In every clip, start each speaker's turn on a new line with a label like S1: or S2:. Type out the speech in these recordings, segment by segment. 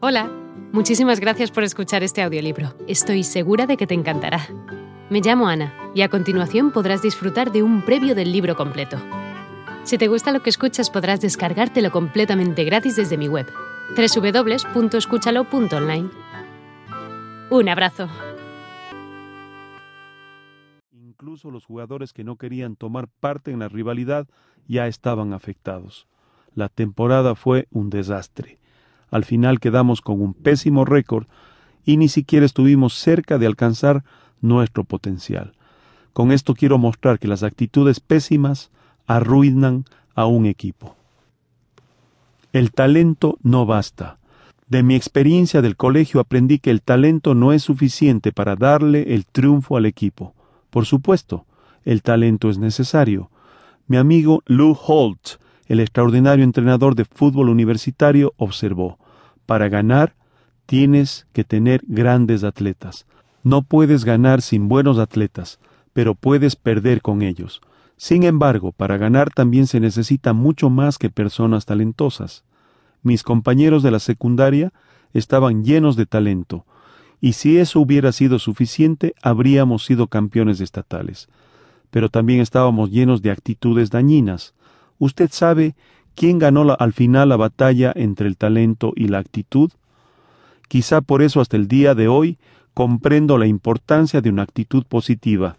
S1: Hola, muchísimas gracias por escuchar este audiolibro. Estoy segura de que te encantará. Me llamo Ana y a continuación podrás disfrutar de un previo del libro completo. Si te gusta lo que escuchas podrás descargártelo completamente gratis desde mi web, www.escúchalo.online. Un abrazo.
S2: Incluso los jugadores que no querían tomar parte en la rivalidad ya estaban afectados. La temporada fue un desastre. Al final quedamos con un pésimo récord y ni siquiera estuvimos cerca de alcanzar nuestro potencial. Con esto quiero mostrar que las actitudes pésimas arruinan a un equipo. El talento no basta. De mi experiencia del colegio aprendí que el talento no es suficiente para darle el triunfo al equipo. Por supuesto, el talento es necesario. Mi amigo Lou Holt, el extraordinario entrenador de fútbol universitario, observó, para ganar tienes que tener grandes atletas. No puedes ganar sin buenos atletas, pero puedes perder con ellos. Sin embargo, para ganar también se necesita mucho más que personas talentosas. Mis compañeros de la secundaria estaban llenos de talento, y si eso hubiera sido suficiente, habríamos sido campeones estatales. Pero también estábamos llenos de actitudes dañinas. Usted sabe quién ganó al final la batalla entre el talento y la actitud. Quizá por eso hasta el día de hoy comprendo la importancia de una actitud positiva,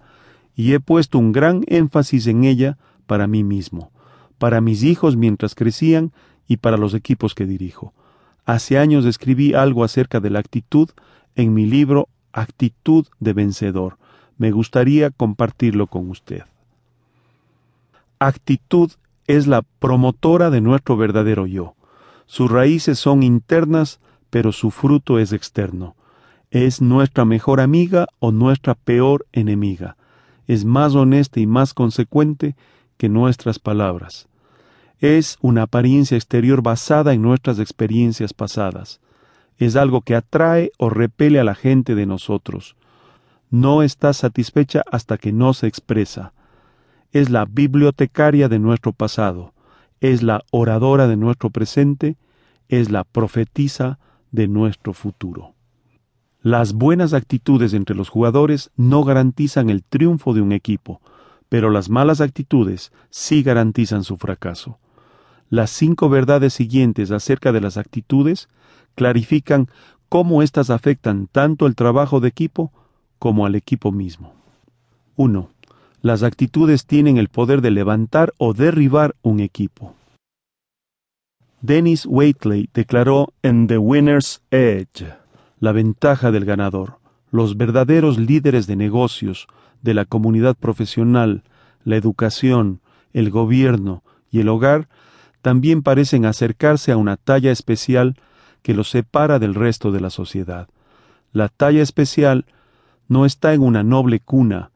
S2: y he puesto un gran énfasis en ella para mí mismo, para mis hijos mientras crecían y para los equipos que dirijo. Hace años escribí algo acerca de la actitud en mi libro Actitud de Vencedor. Me gustaría compartirlo con usted. Actitud es la promotora de nuestro verdadero yo. Sus raíces son internas pero su fruto es externo. Es nuestra mejor amiga o nuestra peor enemiga. Es más honesta y más consecuente que nuestras palabras. Es una apariencia exterior basada en nuestras experiencias pasadas. Es algo que atrae o repele a la gente de nosotros. No está satisfecha hasta que no se expresa. Es la bibliotecaria de nuestro pasado. Es la oradora de nuestro presente. Es la profetisa de nuestro futuro. Las buenas actitudes entre los jugadores no garantizan el triunfo de un equipo, pero las malas actitudes sí garantizan su fracaso. Las cinco verdades siguientes acerca de las actitudes clarifican cómo éstas afectan tanto el trabajo de equipo como al equipo mismo. 1. Las actitudes tienen el poder de levantar o derribar un equipo. Dennis Waitley declaró en The Winner's Edge la ventaja del ganador. Los verdaderos líderes de negocios, de la comunidad profesional, la educación, el gobierno y el hogar también parecen acercarse a una talla especial que los separa del resto de la sociedad. La talla especial no está en una noble cuna,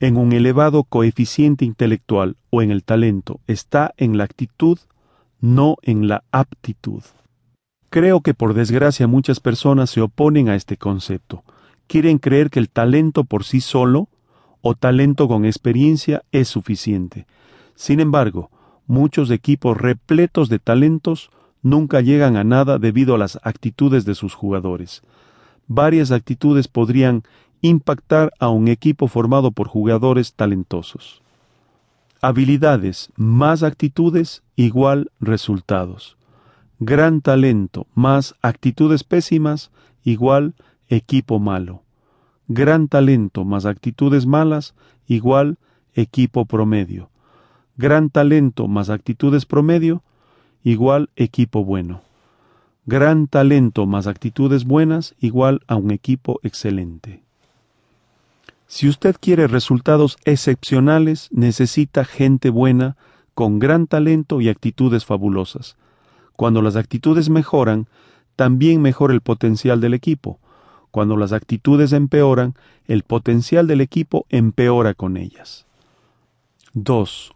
S2: en un elevado coeficiente intelectual o en el talento, está en la actitud no en la aptitud. Creo que por desgracia muchas personas se oponen a este concepto. Quieren creer que el talento por sí solo o talento con experiencia es suficiente. Sin embargo, muchos equipos repletos de talentos nunca llegan a nada debido a las actitudes de sus jugadores. Varias actitudes podrían impactar a un equipo formado por jugadores talentosos. Habilidades más actitudes igual resultados. Gran talento más actitudes pésimas igual equipo malo. Gran talento más actitudes malas igual equipo promedio. Gran talento más actitudes promedio igual equipo bueno. Gran talento más actitudes buenas igual a un equipo excelente. Si usted quiere resultados excepcionales, necesita gente buena, con gran talento y actitudes fabulosas. Cuando las actitudes mejoran, también mejora el potencial del equipo. Cuando las actitudes empeoran, el potencial del equipo empeora con ellas. 2.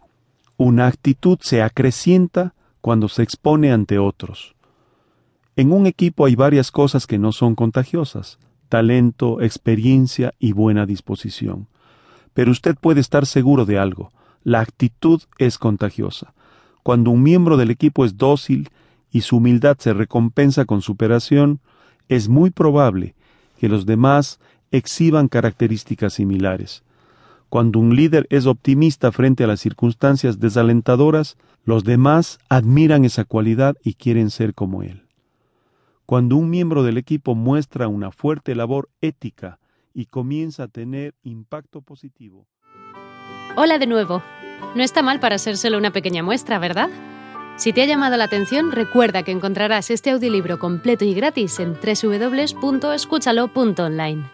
S2: Una actitud se acrecienta cuando se expone ante otros. En un equipo hay varias cosas que no son contagiosas talento, experiencia y buena disposición. Pero usted puede estar seguro de algo, la actitud es contagiosa. Cuando un miembro del equipo es dócil y su humildad se recompensa con superación, es muy probable que los demás exhiban características similares. Cuando un líder es optimista frente a las circunstancias desalentadoras, los demás admiran esa cualidad y quieren ser como él. Cuando un miembro del equipo muestra una fuerte labor ética y comienza a tener impacto positivo.
S1: Hola de nuevo. No está mal para ser solo una pequeña muestra, ¿verdad? Si te ha llamado la atención, recuerda que encontrarás este audiolibro completo y gratis en www.escúchalo.online.